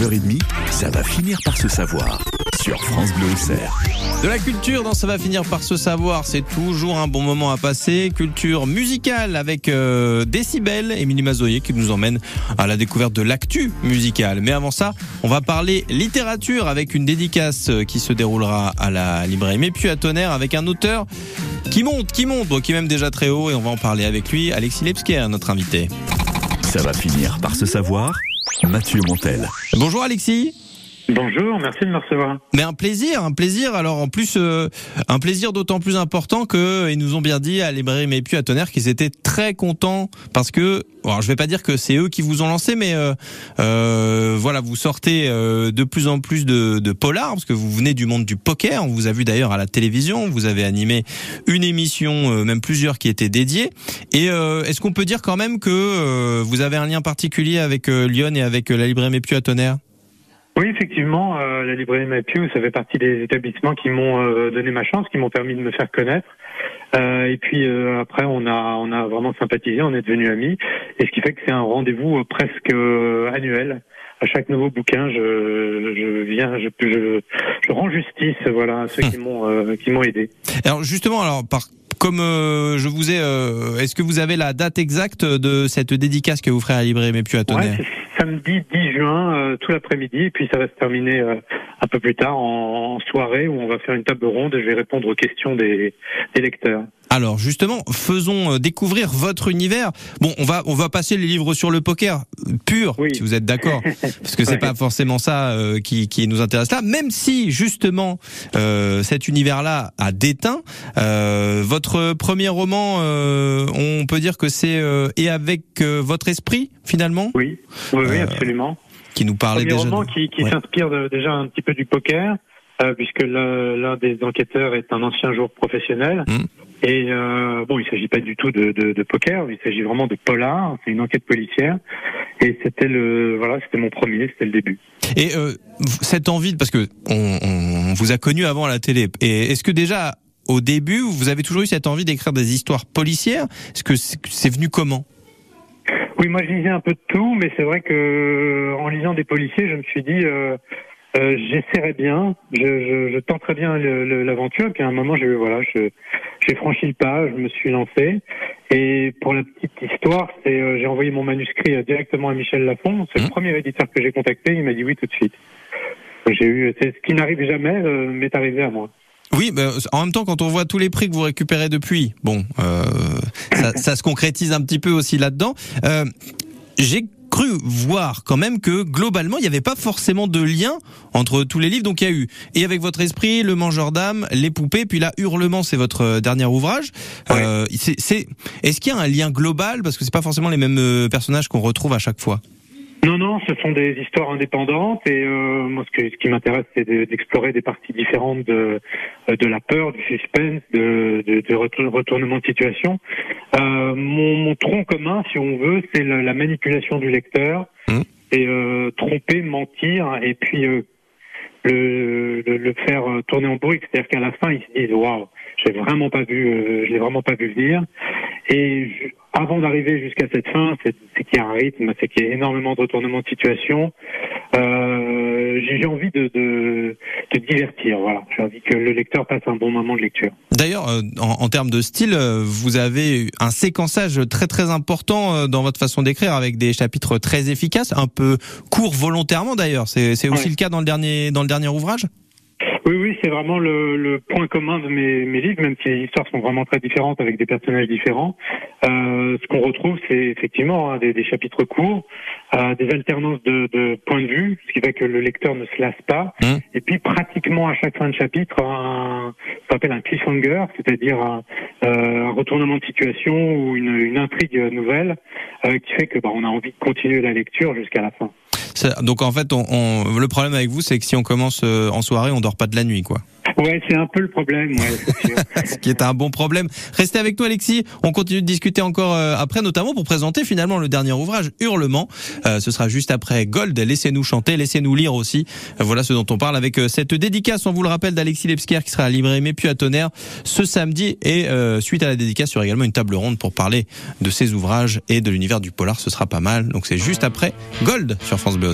9h30, ça va finir par se savoir sur France Bleu Auxerre. De la culture dans Ça va finir par se savoir, c'est toujours un bon moment à passer. Culture musicale avec euh, Décibel, Émilie Mazoyer qui nous emmène à la découverte de l'actu musicale. Mais avant ça, on va parler littérature avec une dédicace qui se déroulera à la librairie Mais puis à Tonnerre avec un auteur qui monte, qui monte, bon, qui est même déjà très haut et on va en parler avec lui. Alexis Lepsker, notre invité. Ça va finir par se savoir. Mathieu Montel. Bonjour Alexis. Bonjour, merci de me recevoir. Mais un plaisir, un plaisir. Alors en plus, euh, un plaisir d'autant plus important que ils nous ont bien dit à Librairie Mais puis à Tonnerre qu'ils étaient très contents parce que, alors je vais pas dire que c'est eux qui vous ont lancé, mais euh, euh, voilà, vous sortez euh, de plus en plus de, de polars parce que vous venez du monde du poker. On vous a vu d'ailleurs à la télévision. Vous avez animé une émission, euh, même plusieurs qui étaient dédiées. Et euh, est-ce qu'on peut dire quand même que euh, vous avez un lien particulier avec Lyon et avec la Librairie puis à Tonnerre? Oui, effectivement, euh, la librairie Mapieu, ça fait partie des établissements qui m'ont euh, donné ma chance, qui m'ont permis de me faire connaître. Euh, et puis euh, après, on a on a vraiment sympathisé, on est devenus amis, et ce qui fait que c'est un rendez-vous euh, presque euh, annuel. À chaque nouveau bouquin, je, je viens, je, je, je rends justice, voilà, à ceux qui m'ont euh, qui m'ont aidé. Alors justement, alors par comme euh, je vous ai, euh, est-ce que vous avez la date exacte de cette dédicace que vous ferez à la librairie à Tonnerre? Ouais, samedi 10 juin, euh, tout l'après-midi, et puis ça va se terminer euh, un peu plus tard en, soirée où on va faire une table ronde et je vais répondre aux questions des, des lecteurs. Alors justement, faisons euh, découvrir votre univers. Bon, on va on va passer les livres sur le poker pur, Oui. si vous êtes d'accord, parce que c'est Ouais. pas forcément ça euh, qui qui nous intéresse là. Même si justement euh, cet univers-là a déteint, euh, votre premier roman, euh, on peut dire que c'est euh, et avec euh, votre esprit finalement, Oui, oui, oui, absolument. qui nous parlait Premier déjà. roman de- qui, qui s'inspire déjà un petit peu du poker, euh, puisque l'un des enquêteurs est un ancien joueur professionnel. Mm. Et euh, bon, il s'agit pas du tout de, de, de poker, il s'agit vraiment de polar. C'est une enquête policière. Et c'était le voilà, c'était mon premier, c'était le début. Et euh, cette envie, parce que on, on vous a connu avant à la télé, et est-ce que déjà au début vous avez toujours eu cette envie d'écrire des histoires policières? Est-ce que c'est c'est venu comment? Oui, moi je lisais un peu de tout, mais c'est vrai que en lisant des policiers, je me suis dit, euh, euh, j'essaierai bien, je, je, je tenterai bien l'aventure. Puis à un moment, j'ai voilà, j'ai franchi le pas, je me suis lancé. Et pour la petite histoire, c'est euh, j'ai envoyé mon manuscrit euh, directement à Michel Lafon. C'est le premier éditeur que j'ai contacté. Il m'a dit oui tout de suite. J'ai eu, c'est ce qui n'arrive jamais, euh, m'est arrivé à moi. Oui, bah, en même temps, quand on voit tous les prix que vous récupérez depuis, bon, euh, ça, ça se concrétise un petit peu aussi là-dedans. Euh, J'ai cru voir quand même que globalement, il n'y avait pas forcément de lien entre tous les livres. Donc il y a eu, et avec votre esprit, Le Mangeur d'âme, Les Poupées, puis là, Hurlement, c'est votre euh, dernier ouvrage. Ouais. Euh, c'est, c'est- est-ce qu'il y a un lien global? Parce que c'est pas forcément les mêmes euh, personnages qu'on retrouve à chaque fois. Non, non, ce sont des histoires indépendantes et euh, moi, ce, que, ce qui m'intéresse, c'est de- d'explorer des parties différentes de, de la peur, du suspense, de, de, de retour- retournement de situation. Euh, mon, mon tronc commun, si on veut, c'est la, la manipulation du lecteur Mhm. et euh, tromper, mentir et puis euh, le, le, le faire euh, tourner en bruit. C'est-à-dire qu'à la fin, ils se disent waouh, j'ai vraiment pas vu, euh, je l'ai vraiment pas vu venir. Et avant d'arriver jusqu'à cette fin, c'est qu'il y a un rythme, c'est qu'il y a énormément de retournements de situation. Euh, j'ai envie de, de, de divertir, voilà. J'ai envie que le lecteur passe un bon moment de lecture. D'ailleurs, euh, en, en termes de style, euh, vous avez un séquençage très très important euh, dans votre façon d'écrire avec des chapitres très efficaces, un peu courts volontairement d'ailleurs. C'est c'est aussi Ouais. le cas dans le dernier dans le dernier ouvrage? Oui, oui, c'est vraiment le, le point commun de mes, mes livres, même si les histoires sont vraiment très différentes avec des personnages différents. Euh, ce qu'on retrouve, c'est effectivement hein, des, des chapitres courts, euh, des alternances de, de points de vue, ce qui fait que le lecteur ne se lasse pas. Mmh. Et puis pratiquement à chaque fin de chapitre, un, ce qu'on appelle un cliffhanger, c'est-à-dire un, euh, un retournement de situation ou une, une intrigue nouvelle, euh, qui fait que bah, on a envie de continuer la lecture jusqu'à la fin. Donc en fait, on, on- le problème avec vous, c'est que si on commence euh, en soirée, on dort pas de la nuit, quoi. Ouais, c'est un peu le problème, ouais. Ce qui est un bon problème. Restez avec nous, Alexis. On continue de discuter encore euh, après, notamment pour présenter finalement le dernier ouvrage, Hurlement. Euh, ce sera juste après Gold. Laissez-nous chanter, laissez-nous lire aussi. Euh, voilà ce dont on parle avec euh, cette dédicace, on vous le rappelle, d'Alexis Lepsker qui sera à Mais puis à Tonnerre ce samedi. Et euh, suite à la dédicace, il y aura également une table ronde pour parler de ses ouvrages et de l'univers du polar. Ce sera pas mal. Donc c'est juste après Gold sur France Bleu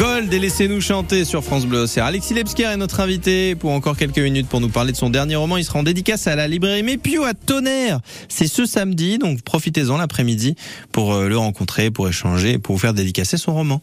Gold et laissez-nous chanter sur France Bleu Océan. Alexis Lebsker est notre invité pour encore quelques minutes pour nous parler de son dernier roman. Il sera en dédicace à la librairie Mépiou à Tonnerre. C'est ce samedi, donc profitez-en l'après-midi pour euh, le rencontrer, pour échanger, pour vous faire dédicacer son roman.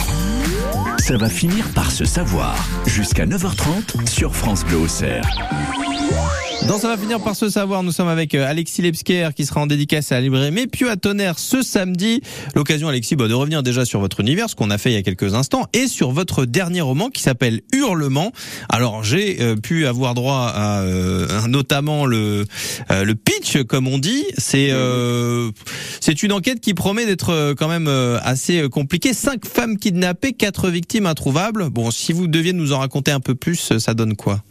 Ça va finir par se savoir. Jusqu'à 9h30 sur France Bleu. Dans Ça va finir par se savoir, nous sommes avec euh, Alexis Lebsker qui sera en dédicace à la librairie Mépieu à Tonnerre ce samedi. L'occasion, Alexis, bah, de revenir déjà sur votre univers, ce qu'on a fait il y a quelques instants, et sur votre dernier roman qui s'appelle Hurlement. Alors, j'ai euh, pu avoir droit à euh, notamment le, euh, le pitch, comme on dit. C'est c'est une enquête qui promet d'être quand même assez compliquée. Cinq femmes kidnappées, quatre victimes introuvables. Bon, si vous deviez nous en raconter un peu plus, ça donne quoi?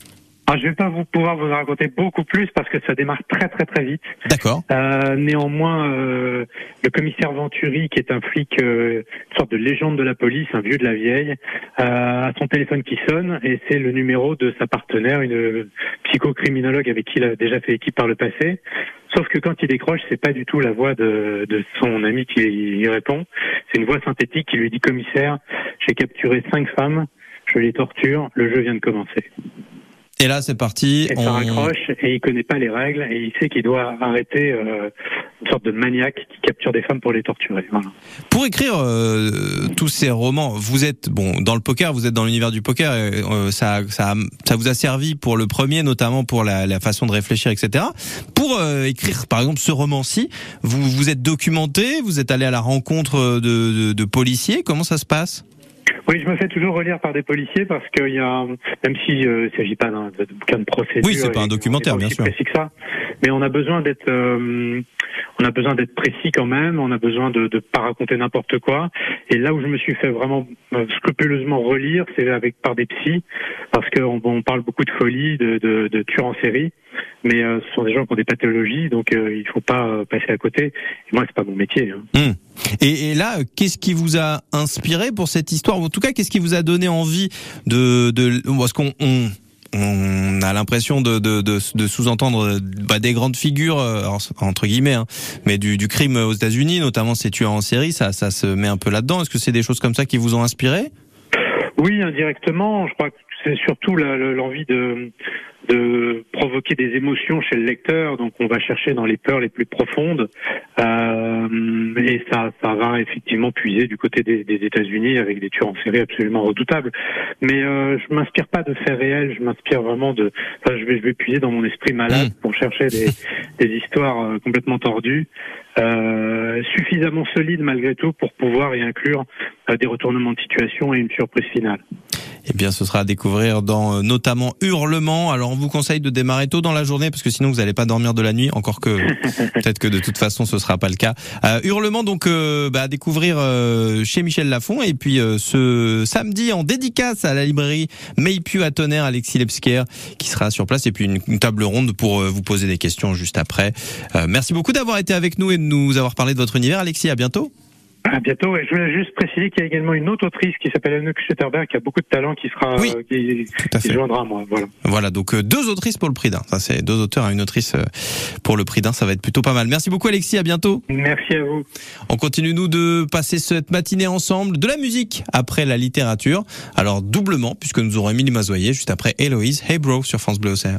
Ah, je vais pas vous pouvoir vous en raconter beaucoup plus parce que ça démarre très très très vite. D'accord. Euh, néanmoins, euh, le commissaire Venturi, qui est un flic, euh, une sorte de légende de la police, un vieux de la vieille, euh, a son téléphone qui sonne et c'est le numéro de sa partenaire, une psychocriminologue avec qui il a déjà fait équipe par le passé. Sauf que quand il décroche, c'est pas du tout la voix de, de son ami qui y répond. C'est une voix synthétique qui lui dit commissaire, j'ai capturé cinq femmes, je les torture, le jeu vient de commencer. Et là, c'est parti. Et on... ça raccroche et il connaît pas les règles et il sait qu'il doit arrêter euh, une sorte de maniaque qui capture des femmes pour les torturer. Voilà. Pour écrire euh, tous ces romans, vous êtes bon dans le poker, vous êtes dans l'univers du poker. Et, euh, ça, ça, ça vous a servi pour le premier, notamment pour la, la façon de réfléchir, etc. Pour euh, écrire, par exemple, ce roman-ci, vous vous êtes documenté, vous êtes allé à la rencontre de, de, de policiers. Comment ça se passe? Oui, je me fais toujours relire par des policiers parce qu'il y a, même s'il euh, ne s'agit pas d'un bouquin de procédure. Oui, c'est pas un documentaire, bien sûr. Précis que ça, mais on a besoin d'être, euh, on a besoin d'être précis quand même. On a besoin de ne pas raconter n'importe quoi. Et là où je me suis fait vraiment euh, scrupuleusement relire, c'est avec par des psys, parce qu'on on parle beaucoup de folie, de, de, de tueurs en série mais euh, ce sont des gens qui ont des pathologies, donc euh, il faut pas euh, passer à côté. Et moi, c'est pas mon métier. Hein. Hum. Et, et, là, qu'est-ce qui vous a inspiré pour cette histoire? En tout cas, qu'est-ce qui vous a donné envie de, de parce qu'on on, on a l'impression de, de, de, de sous-entendre bah, des grandes figures alors, entre guillemets, hein, mais du, du crime aux États-Unis, notamment ces tueurs en série, ça, ça se met un peu là-dedans. Est-ce que c'est des choses comme ça qui vous ont inspiré? Oui, indirectement. Je crois que c'est surtout l'envie de de provoquer des émotions chez le lecteur. Donc on va chercher dans les peurs les plus profondes euh, et ça, ça va effectivement puiser du côté des, des États-Unis avec des tueurs en série absolument redoutables. Mais euh, je m'inspire pas de faits réels, je m'inspire vraiment de. Enfin, je vais je vais puiser dans mon esprit malade Mmh. pour chercher des, des histoires euh, complètement tordues, euh, suffisamment solides malgré tout pour pouvoir y inclure euh, des retournements de situation et une surprise finale. Eh bien, ce sera à découvrir dans euh, notamment Hurlement. Alors, on vous conseille de démarrer tôt dans la journée parce que sinon vous n'allez pas dormir de la nuit. Encore que peut-être que de toute façon ce sera pas le cas. Euh, Hurlement donc euh, bah, à découvrir euh, chez Michel Lafon et puis euh, ce samedi en dédicace à la librairie Maypu à Tonnerre, Alexis Lepsker qui sera sur place et puis une, une table ronde pour euh, vous poser des questions juste après. Euh, merci beaucoup d'avoir été avec nous et de nous avoir parlé de votre univers, Alexis. À bientôt. À bientôt. Et je voulais juste préciser qu'il y a également une autre autrice qui s'appelle Anouk Schutterberg qui a beaucoup de talent qui sera Oui, euh, qui, qui joindra à moi. Voilà. Voilà, donc euh, deux autrices pour le prix d'un. Ça, c'est deux auteurs et une autrice euh, pour le prix d'un. Ça va être plutôt pas mal. Merci beaucoup, Alexis. À bientôt. Merci à vous. On continue, nous, de passer cette matinée ensemble. De la musique après la littérature. Alors, doublement, puisque nous aurons Émilie Mazoyer juste après Héloïse. Hey Bro sur France Bleu Océan.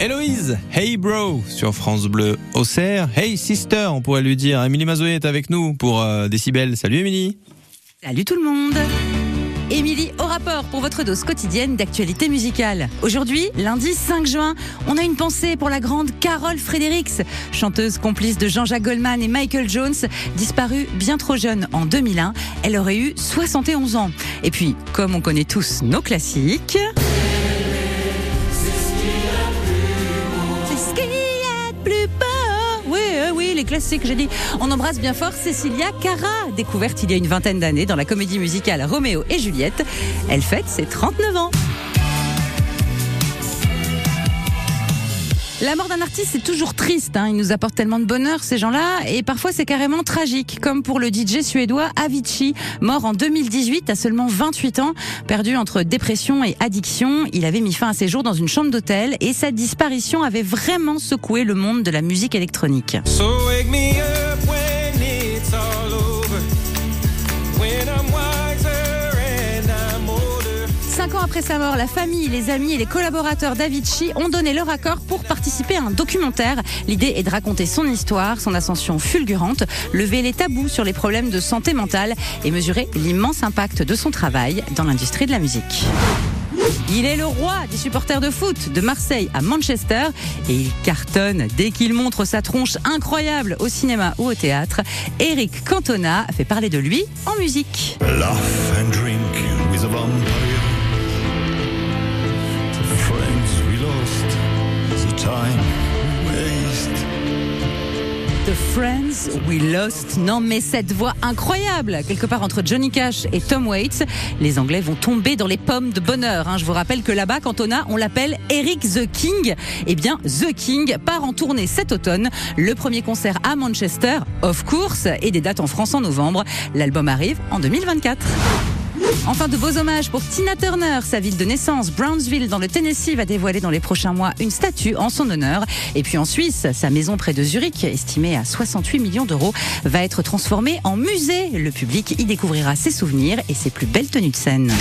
Héloïse, Hey Bro sur France Bleu Auxerre. Hey Sister, on pourrait lui dire. Émilie Mazoé est avec nous pour euh, Décibel. Salut Émilie. Salut tout le monde Émilie au rapport pour votre dose quotidienne d'actualité musicale. Aujourd'hui, lundi 5 juin, on a une pensée pour la grande Carole Fredericks, chanteuse complice de Jean-Jacques Goldman et Michael Jones, disparue bien trop jeune en 2001. Elle aurait eu 71 ans. Et puis, comme on connaît tous nos classiques... les classiques, j'ai dit. On embrasse bien fort Cecilia Cara, découverte il y a une vingtaine d'années dans la comédie musicale Roméo et Juliette. Elle fête ses 39 ans. La mort d'un artiste, c'est toujours triste. Hein. Il nous apporte tellement de bonheur, ces gens-là. Et parfois, c'est carrément tragique. Comme pour le DJ suédois Avicii, mort en 2018 à seulement 28 ans. Perdu entre dépression et addiction, il avait mis fin à ses jours dans une chambre d'hôtel. Et sa disparition avait vraiment secoué le monde de la musique électronique. Après sa mort, la famille, les amis et les collaborateurs d'Avicii ont donné leur accord pour participer à un documentaire. L'idée est de raconter son histoire, son ascension fulgurante, lever les tabous sur les problèmes de santé mentale et mesurer l'immense impact de son travail dans l'industrie de la musique. Il est le roi des supporters de foot de Marseille à Manchester et il cartonne dès qu'il montre sa tronche incroyable au cinéma ou au théâtre. Eric Cantona fait parler de lui en musique. Laugh and drink with a time waste? The Friends We Lost. Non, mais cette voix incroyable, quelque part entre Johnny Cash et Tom Waits, les Anglais vont tomber dans les pommes de bonheur. hein. Je vous rappelle que là-bas, quand on a, on l'appelle Eric the King. Eh bien, The King part en tournée cet automne. Le premier concert à Manchester, of course, et des dates en France en novembre. L'album arrive en 2024. Enfin, de beaux hommages pour Tina Turner. Sa ville de naissance, Brownsville, dans le Tennessee, va dévoiler dans les prochains mois une statue en son honneur. Et puis en Suisse, sa maison près de Zurich, estimée à 68 millions d'euros, va être transformée en musée. Le public y découvrira ses souvenirs et ses plus belles tenues de scène.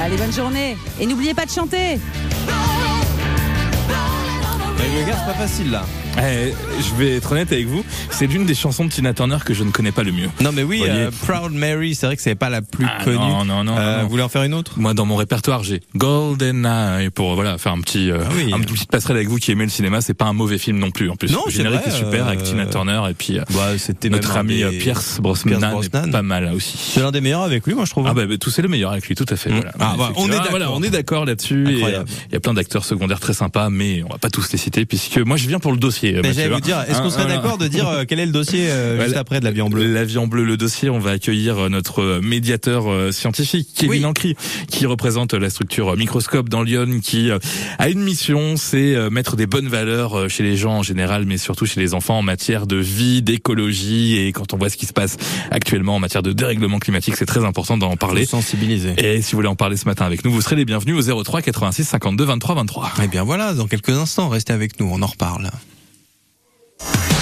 Allez, bonne journée. Et n'oubliez pas de chanter. Le gars, c'est pas facile là. Eh, je vais être honnête avec vous, c'est l'une des chansons de Tina Turner que je ne connais pas le mieux. Non mais oui, euh, Proud Mary, c'est vrai que c'est pas la plus Ah, connue. non, non, non, Euh, non. Vous voulez en faire une autre? Moi, dans mon répertoire, j'ai Golden Eye pour voilà faire un petit, euh, Ah oui. un petit petite passerelle avec vous qui aimez le cinéma. C'est pas un mauvais film non plus. En plus, Non, le c'est générique vrai, est super avec euh, Tina Turner et puis euh, Bah, c'était notre ami des- euh, Pierce Brosnan, Pierce Brosnan. est pas mal aussi. C'est l'un des meilleurs avec lui, moi je trouve. Ah bah, bah, tout c'est le meilleur avec lui, tout à fait. Mm. Voilà. Ah, bah, on est Ah, voilà, on est d'accord là-dessus. euh, Il y a plein d'acteurs secondaires très sympas, mais on va pas tous les citer puisque moi je viens pour le dossier. Mais Mathieu, j'allais hein. vous dire, est-ce qu'on Hein, serait voilà. d'accord de dire euh, quel est le dossier euh, Ouais, juste après de la vie en bleu La vie en bleu, le dossier, on va accueillir euh, notre euh, médiateur euh, scientifique, Kevin Oui. Ancry, qui représente euh, la structure euh, Microscope dans Lyon, qui euh, a une mission, c'est euh, mettre des bonnes valeurs euh, chez les gens en général, mais surtout chez les enfants en matière de vie, d'écologie, et quand on voit ce qui se passe actuellement en matière de dérèglement climatique, c'est très important d'en parler. sensibiliser. Et si vous voulez en parler ce matin avec nous, vous serez les bienvenus au 03 86 52 23 23. Eh bien voilà, dans quelques instants, restez avec nous, on en reparle. Bye.